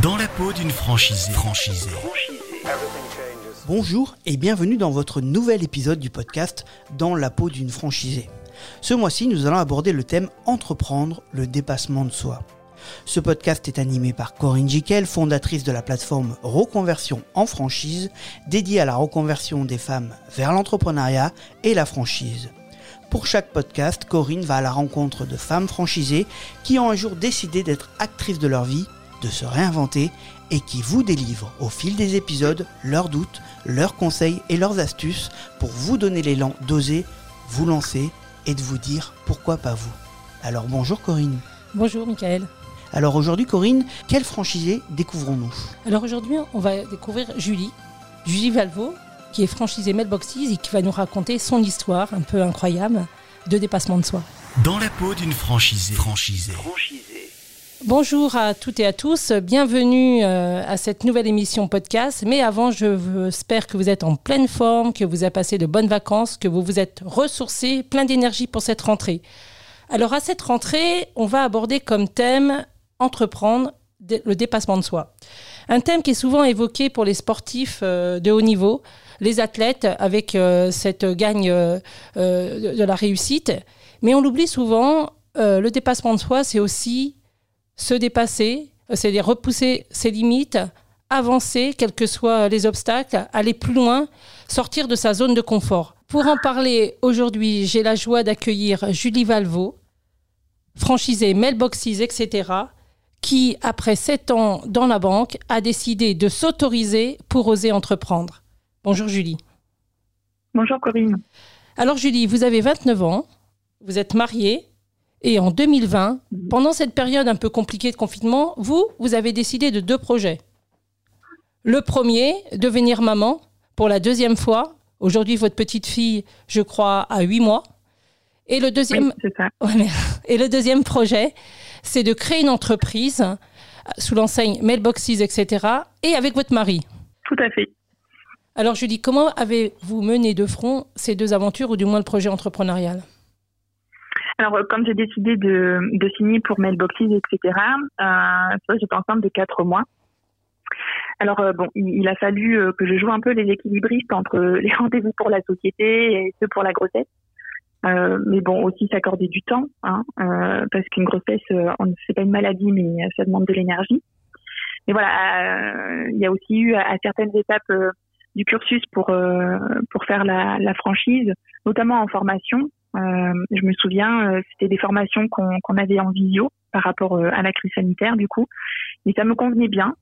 Dans la peau d'une franchisée. Franchisée. Bonjour et bienvenue dans votre nouvel épisode du podcast Dans la peau d'une franchisée. Ce mois-ci, nous allons aborder le thème Entreprendre le dépassement de soi. Ce podcast est animé par Corinne Jiquel, fondatrice de la plateforme Reconversion en franchise, dédiée à la reconversion des femmes vers l'entrepreneuriat et la franchise. Pour chaque podcast, Corinne va à la rencontre de femmes franchisées qui ont un jour décidé d'être actrices de leur vie, de se réinventer et qui vous délivrent au fil des épisodes leurs doutes, leurs conseils et leurs astuces pour vous donner l'élan d'oser, vous lancer et de vous dire pourquoi pas vous. Alors bonjour Corinne. Bonjour Michael. Alors aujourd'hui Corinne, quelle franchisée découvrons-nous? Alors aujourd'hui on va découvrir Julie, Julie Valvo, qui est franchisée Mailboxes et qui va nous raconter son histoire un peu incroyable de dépassement de soi. Dans la peau d'une franchisée. Franchisée. Bonjour à toutes et à tous, bienvenue euh, à cette nouvelle émission podcast. Mais avant, je espère que vous êtes en pleine forme, que vous avez passé de bonnes vacances, que vous vous êtes ressourcés, plein d'énergie pour cette rentrée. Alors à cette rentrée, on va aborder comme thème entreprendre le dépassement de soi. Un thème qui est souvent évoqué pour les sportifs euh, de haut niveau, les athlètes avec euh, cette gagne de la réussite. Mais on l'oublie souvent, le dépassement de soi, c'est aussi se dépasser, c'est repousser ses limites, avancer, quels que soient les obstacles, aller plus loin, sortir de sa zone de confort. Pour en parler aujourd'hui, j'ai la joie d'accueillir Julie Valvo, franchisée Mailboxes, etc., qui, après sept ans dans la banque, a décidé de s'autoriser pour oser entreprendre. Bonjour Julie. Bonjour Corinne. Alors Julie, vous avez 29 ans, vous êtes mariée, et en 2020, mhm. pendant cette période un peu compliquée de confinement, vous, vous avez décidé de deux projets. Le premier, devenir maman pour la deuxième fois. Aujourd'hui, votre petite fille, je crois, a huit mois. Et le deuxième, et le deuxième projet, c'est de créer une entreprise euh, sous l'enseigne Mailboxes, etc. et avec votre mari. Tout à fait. Alors, Julie, comment avez-vous mené de front ces deux aventures, ou du moins le projet entrepreneurial? Alors, euh, quand j'ai décidé de, de, signer pour Mailboxes, etc., euh, j'étais enceinte de quatre mois. Alors, euh, bon, il, a fallu euh, que je joue un peu les équilibristes entre les rendez-vous pour la société et ceux pour la grossesse. Euh, mais bon, aussi s'accorder du temps, hein, parce qu'une grossesse, on ne pas une maladie, mais ça demande de l'énergie. Mais voilà, il y a aussi eu à, certaines étapes du cursus pour pour faire la, la franchise, notamment en formation, euh, je me souviens, euh, c'était des formations qu'on avait en visio par rapport euh, à la crise sanitaire du coup, et ça me convenait bien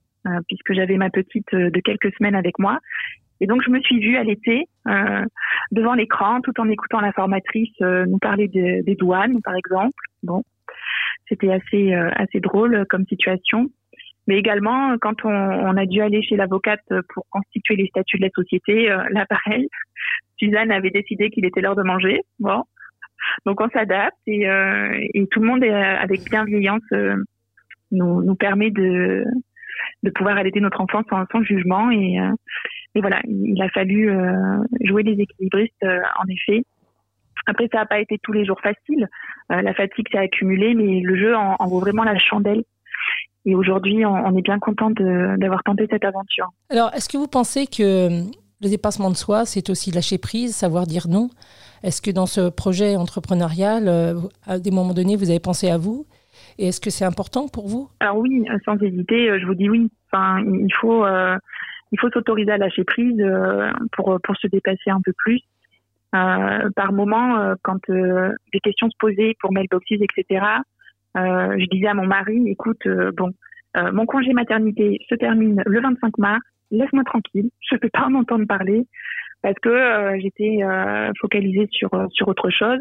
puisque j'avais ma petite de quelques semaines avec moi. Et donc je me suis vue à l'été devant l'écran, tout en écoutant la formatrice nous parler des douanes, par exemple. Bon, c'était assez assez drôle comme situation. Mais également, quand on, on a dû aller chez l'avocate pour constituer les statuts de la société, là pareil, Suzanne avait décidé qu'il était l'heure de manger. Bon, donc on s'adapte et, euh, tout le monde est, avec bienveillance euh, nous, permet de, de pouvoir allaiter notre enfant sans, jugement et, euh, et voilà il a fallu jouer les équilibristes en effet. Après ça n'a pas été tous les jours facile, la fatigue s'est accumulée mais le jeu en, vaut vraiment la chandelle. Et aujourd'hui, on, on, est bien content d'avoir tenté cette aventure. Alors, est-ce que vous pensez que le dépassement de soi, c'est aussi lâcher prise, savoir dire non est-ce que dans ce projet entrepreneurial, euh, à des moments donnés, vous avez pensé à vous Et est-ce que c'est important pour vous? Alors oui, sans hésiter, euh, je vous dis oui. Enfin, il faut, euh, il faut s'autoriser à lâcher prise pour pour se dépasser un peu plus. par moment, quand des questions se posaient pour mailboxes, etc., je disais à mon mari, écoute, bon, mon congé maternité se termine le 25 mars, laisse-moi tranquille, je ne peux pas en entendre parler parce que euh, j'étais euh, focalisée sur euh, sur autre chose.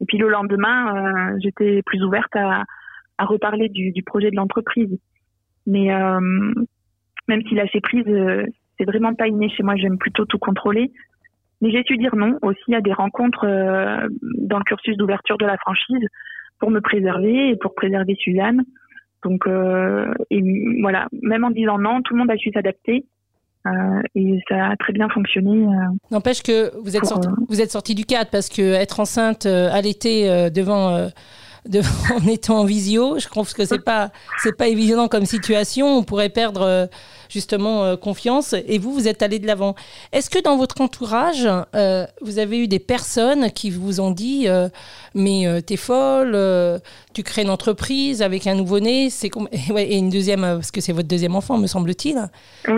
Et puis le lendemain, j'étais plus ouverte à, à reparler du, du projet de l'entreprise. Mais même si lâcher prise, c'est vraiment pas inné chez moi. J'aime plutôt tout contrôler. Mais j'ai su dire non aussi à des rencontres dans le cursus d'ouverture de la franchise pour me préserver et pour préserver Suzanne. Donc, et voilà, même en disant non, tout le monde a su s'adapter. Euh, et ça a très bien fonctionné. Euh, N'empêche que vous êtes, sorti, euh, vous êtes sorti du cadre parce que être enceinte à l'été devant de, en étant en visio. Je trouve que c'est pas c'est pas évident comme situation. On pourrait perdre justement euh, confiance. Et vous, vous êtes allé de l'avant. Est-ce que dans votre entourage, euh, vous avez eu des personnes qui vous ont dit mais t'es folle, tu crées une entreprise avec un nouveau-né, c'est et une deuxième parce que c'est votre deuxième enfant, me semble-t-il.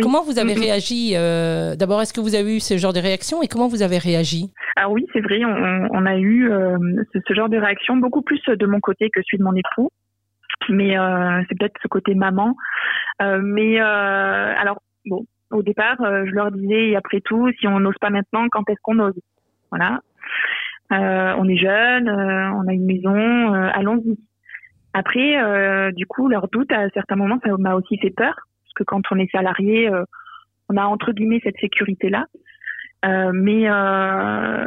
Comment vous avez réagi D'abord, est-ce que vous avez eu ce genre de réaction et comment vous avez réagi? Alors oui, c'est vrai, on, on, a eu ce, ce genre de réaction beaucoup plus de mon côté que celui de mon époux. Mais euh, c'est peut-être ce côté maman. Euh, mais euh, alors, bon, au départ, je leur disais, et après tout, si on n'ose pas maintenant, quand est-ce qu'on ose? Voilà. on est jeune, on a une maison, allons-y. Après, du coup, leur doute, à certains moments, ça m'a aussi fait peur, parce que quand on est salarié, on a entre guillemets cette sécurité-là. mais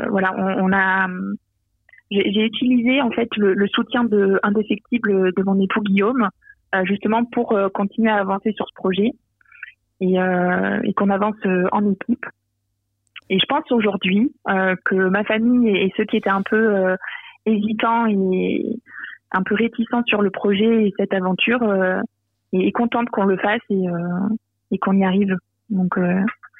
voilà, on, on a j'ai utilisé en fait le, le, soutien de indéfectible de mon époux Guillaume, euh, justement pour euh, continuer à avancer sur ce projet et, euh, et qu'on avance euh, en équipe. Et je pense aujourd'hui que ma famille et, ceux qui étaient un peu hésitants et un peu réticents sur le projet et cette aventure est, est contente qu'on le fasse et, et qu'on y arrive. Donc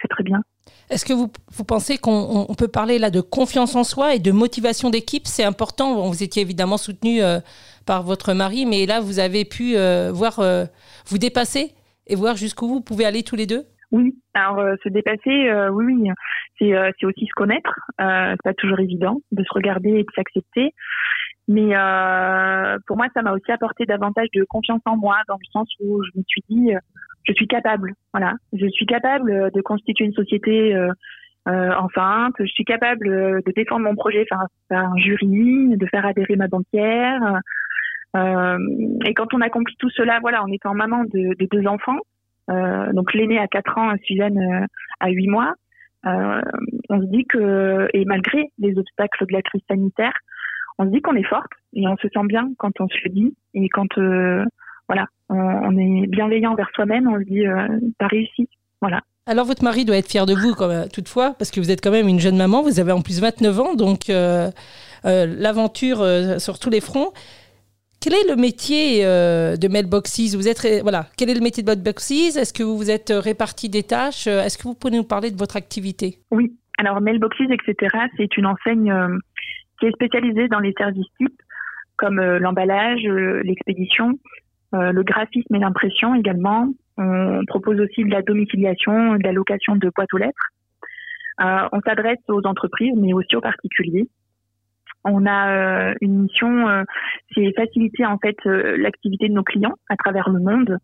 c'est très bien. Est-ce que vous, vous pensez qu'on peut parler là de confiance en soi et de motivation d'équipe? C'est important. vous étiez évidemment soutenu euh, par votre mari, mais là, vous avez pu euh, voir euh, vous dépasser et voir jusqu'où vous pouvez aller tous les deux? Oui, alors se dépasser, oui, oui. C'est aussi se connaître. c'est pas toujours évident de se regarder et de s'accepter. Mais pour moi, ça m'a aussi apporté davantage de confiance en moi, dans le sens où je me suis dit, je suis capable. Voilà, je suis capable de constituer une société euh, euh, enceinte. Je suis capable de défendre mon projet face à un jury, de faire adhérer ma banquière. Euh, et quand on accomplit tout cela, voilà, en étant maman de, de deux enfants, euh, donc l'aîné à 4 ans, Suzanne euh, à 8 mois, euh, on se dit que, et malgré les obstacles de la crise sanitaire, on se dit qu'on est forte et on se sent bien quand on se le dit et quand voilà, on, est bienveillant vers soi-même, on se dit, euh, t'as réussi. Voilà. Alors votre mari doit être fier de vous, toutefois, parce que vous êtes quand même une jeune maman, vous avez en plus 29 ans, donc euh, euh, l'aventure sur tous les fronts. Quel est le métier de Mailboxes Vous êtes voilà. Quel est le métier de Mailboxes Est-ce que vous vous êtes réparti des tâches? Est-ce que vous pouvez nous parler de votre activité? Oui. Alors Mailboxes, etc. C'est une enseigne qui est spécialisée dans les services types comme l'emballage, l'expédition, euh, le graphisme et l'impression également. On propose aussi de la domiciliation, de la location de boîtes aux lettres. Euh, on s'adresse aux entreprises, mais aussi aux particuliers. On a euh, une mission, c'est faciliter en fait l'activité de nos clients à travers le monde.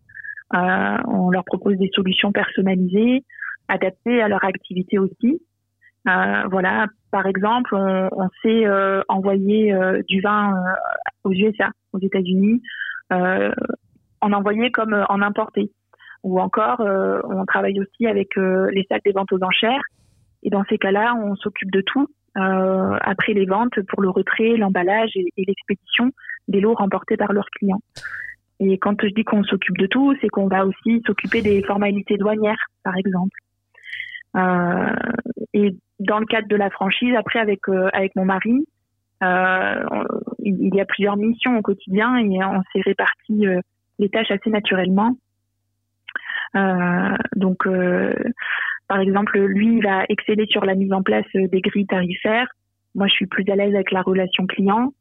on leur propose des solutions personnalisées, adaptées à leur activité aussi. Voilà, par exemple, on, on sait envoyer du vin aux USA, aux États-Unis, euh, en envoyer comme euh, en importer. Ou encore, euh, on travaille aussi avec les salles des ventes aux enchères. Et dans ces cas-là, on s'occupe de tout euh, après les ventes pour le retrait, l'emballage et, l'expédition des lots remportés par leurs clients. Et quand je dis qu'on s'occupe de tout, c'est qu'on va aussi s'occuper des formalités douanières, par exemple. Euh, et dans le cadre de la franchise, après avec avec mon mari, euh, il y a plusieurs missions au quotidien et on s'est réparti euh, les tâches assez naturellement. Euh, donc, par exemple, lui, il va exceller sur la mise en place des grilles tarifaires. Moi, je suis plus à l'aise avec la relation client.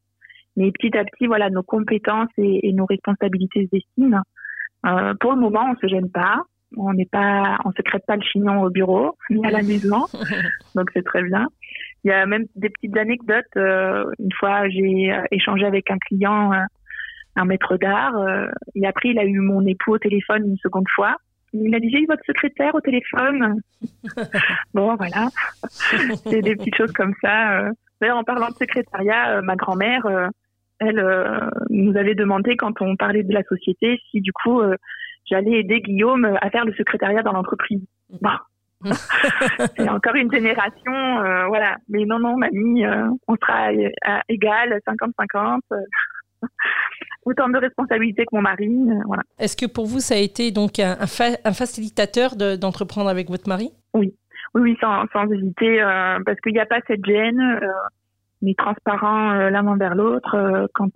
Mais petit à petit, voilà, nos compétences et, nos responsabilités se dessinent. Euh, pour le moment, on se gêne pas. On n'est pas, on se crête pas le chignon au bureau ni à la maison, donc c'est très bien. Il y a même des petites anecdotes. Euh, une fois, j'ai euh, échangé avec un client, euh, un maître d'art, et après, il a eu mon époux au téléphone une seconde fois. Il a dit, j'ai eu votre secrétaire au téléphone. bon, voilà. C'est des petites choses comme ça. D'ailleurs, en parlant de secrétariat, ma grand-mère, elle nous avait demandé, quand on parlait de la société, si du coup, j'allais aider Guillaume à faire le secrétariat dans l'entreprise. Bon, c'est encore une génération, euh, voilà. Mais non, non, mamie, euh, on sera à, égal, 50-50. Euh, autant de responsabilités que mon mari, voilà. Est-ce que pour vous, ça a été donc un, un facilitateur d'entreprendre avec votre mari? Oui, oui, oui, sans, sans hésiter, parce qu'il n'y a pas cette gêne. on est transparent l'un envers l'autre. quand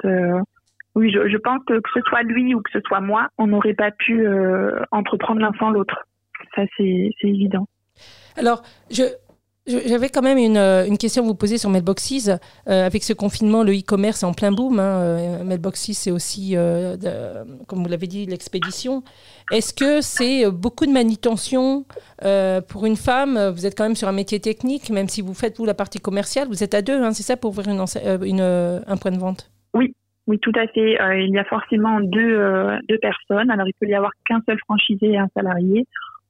oui, je, pense que que ce soit lui ou que ce soit moi, on n'aurait pas pu entreprendre l'un sans l'autre. Ça, c'est évident. Alors, je, j'avais quand même une, euh, une, question à vous poser sur Mailboxes. Euh, avec ce confinement, le e-commerce est en plein boom. Hein. Euh, Mailboxes, c'est aussi, comme vous l'avez dit, l'expédition. Est-ce que c'est beaucoup de manutention pour une femme? Vous êtes quand même sur un métier technique, même si vous faites, vous, la partie commerciale. Vous êtes à deux, hein, c'est ça, pour ouvrir une, une, un point de vente? Oui, oui, tout à fait. il y a forcément deux, deux personnes. Alors, il peut y avoir qu'un seul franchisé et un salarié,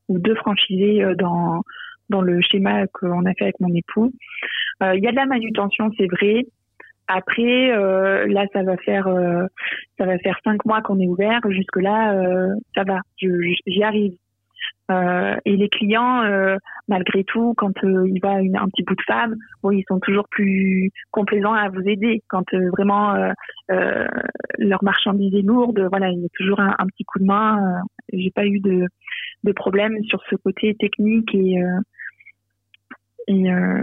ou deux franchisés dans dans le schéma qu'on a fait avec mon époux. Euh, il y a de la manutention, c'est vrai. Après, euh, là, ça va faire euh, ça va faire cinq mois qu'on est ouvert. Jusque là, euh, ça va, j'y arrive. Euh, et les clients, malgré tout, quand il va une, un petit bout de femme, bon, ils sont toujours plus complaisants à vous aider. Quand vraiment leur marchandise est lourde, voilà, il y a toujours un, petit coup de main. J'ai pas eu de, problème sur ce côté technique et euh,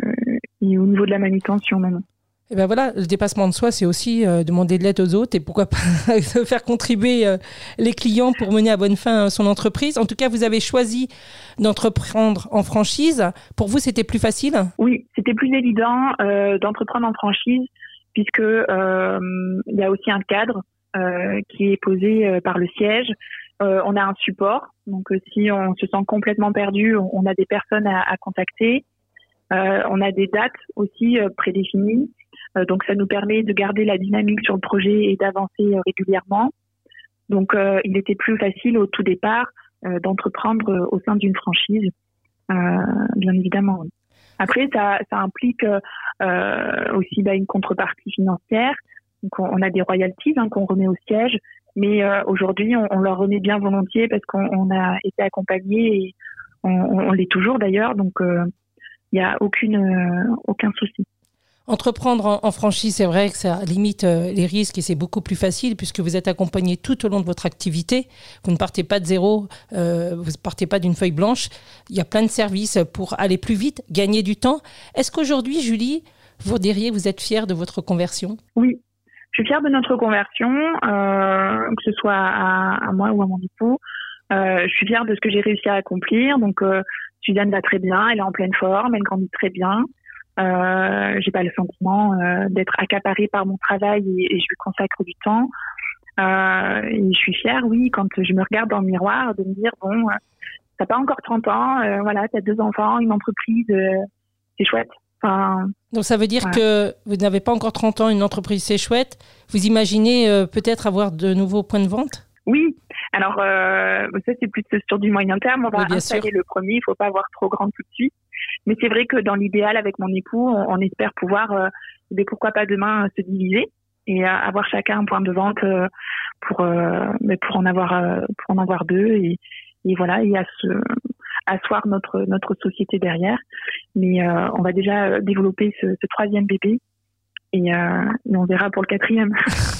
et, au niveau de la manutention maintenant. Et eh ben voilà, le dépassement de soi, c'est aussi euh, demander de l'aide aux autres et pourquoi pas faire contribuer euh, les clients pour mener à bonne fin son entreprise. En tout cas, vous avez choisi d'entreprendre en franchise. Pour vous, c'était plus facile? Oui, c'était plus évident d'entreprendre en franchise puisque il y a aussi un cadre qui est posé par le siège. on a un support, donc si on se sent complètement perdu, on a des personnes à, contacter. Euh, on a des dates aussi euh, prédéfinies, euh, donc ça nous permet de garder la dynamique sur le projet et d'avancer régulièrement. Donc il était plus facile au tout départ d'entreprendre au sein d'une franchise, bien évidemment. Après, ça, implique aussi bah, une contrepartie financière. Donc, on, a des royalties hein, qu'on remet au siège, mais aujourd'hui, on, leur remet bien volontiers parce qu'on a été accompagné et on, l'est toujours d'ailleurs. Donc, il n'y a aucune, euh, aucun souci. Entreprendre en, franchise, c'est vrai que ça limite euh, les risques et c'est beaucoup plus facile puisque vous êtes accompagné tout au long de votre activité. Vous ne partez pas de zéro, euh, vous ne partez pas d'une feuille blanche. Il y a plein de services pour aller plus vite, gagner du temps. Est-ce qu'aujourd'hui, Julie, vous diriez que vous êtes fière de votre conversion? Oui, je suis fière de notre conversion, que ce soit à, moi ou à mon époux. je suis fière de ce que j'ai réussi à accomplir. Donc, Suzanne va très bien, elle est en pleine forme, elle grandit très bien. Euh, j'ai pas le sentiment euh, d'être accaparée par mon travail et, je lui consacre du temps. Euh, et je suis fière, oui, quand je me regarde dans le miroir, de me dire bon, euh, t'as pas encore 30 ans, voilà, t'as deux enfants, une entreprise, c'est chouette. Enfin, Donc ça veut dire que vous n'avez pas encore 30 ans, une entreprise, c'est chouette. Vous imaginez peut-être avoir de nouveaux points de vente? Oui, alors, euh, ça, c'est plus sur du moyen terme. On va installer le premier. Il faut pas avoir trop grand tout de suite. Mais c'est vrai que dans l'idéal, avec mon époux, on, espère pouvoir, euh, mais pourquoi pas demain, se diviser et avoir chacun un point de vente euh, pour, mais pour en avoir, pour en avoir deux et, voilà, et asseoir notre notre société derrière. Mais on va déjà développer ce, troisième bébé euh, et, on verra pour le quatrième.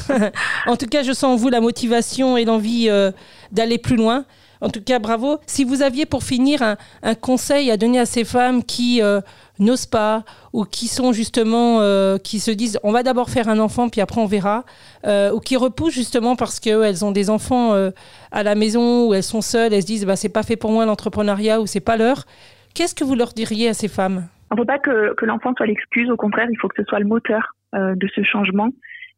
en tout cas, je sens en vous la motivation et l'envie euh, d'aller plus loin. En tout cas, bravo. Si vous aviez pour finir un, conseil à donner à ces femmes qui euh, n'osent pas ou qui sont justement, qui se disent on va d'abord faire un enfant puis après on verra, ou qui repoussent justement parce qu'elles ont des enfants à la maison ou elles sont seules, elles se disent bah, c'est pas fait pour moi l'entrepreneuriat ou c'est pas l'heure, qu'est-ce que vous leur diriez à ces femmes? On ne veut pas que, que l'enfant soit l'excuse, au contraire, il faut que ce soit le moteur. Euh, de ce changement,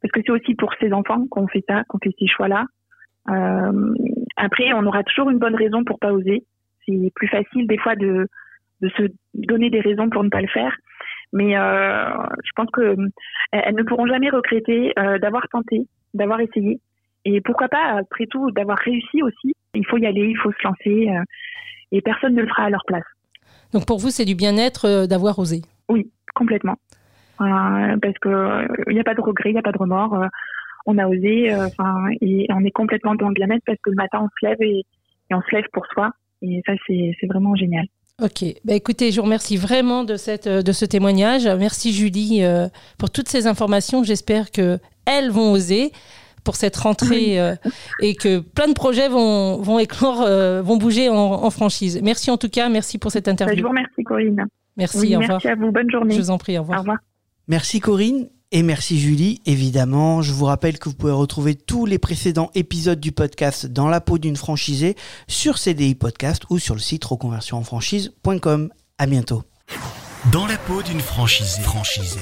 parce que c'est aussi pour ces enfants qu'on fait ça, qu'on fait ces choix-là. Euh, après, on aura toujours une bonne raison pour pas oser. C'est plus facile des fois de, de se donner des raisons pour ne pas le faire. Mais euh, je pense que elles ne pourront jamais regretter d'avoir tenté, d'avoir essayé. Et pourquoi pas, après tout, d'avoir réussi aussi. Il faut y aller, il faut se lancer. et personne ne le fera à leur place. Donc pour vous, c'est du bien-être d'avoir osé Oui, complètement parce que il euh, n'y a pas de regret, il n'y a pas de remords. Euh, on a osé, euh, enfin, et on est complètement dans le bien-être parce que le matin on se lève et, on se lève pour soi. Et ça, c'est vraiment génial. Ok, bah écoutez, je vous remercie vraiment de, cette, de ce témoignage. Merci Julie pour toutes ces informations. J'espère que elles vont oser pour cette rentrée et que plein de projets vont, vont éclore, vont bouger en, franchise. Merci en tout cas, merci pour cette interview. Je vous remercie Corinne. Merci, au revoir. Merci à vous, bonne journée. Je vous en prie, au revoir. Au revoir. Merci Corinne. Et merci Julie, évidemment. Je vous rappelle que vous pouvez retrouver tous les précédents épisodes du podcast dans la peau d'une franchisée sur CDI Podcast ou sur le site reconversionenfranchise.com. À bientôt. Dans la peau d'une franchisée. franchisée.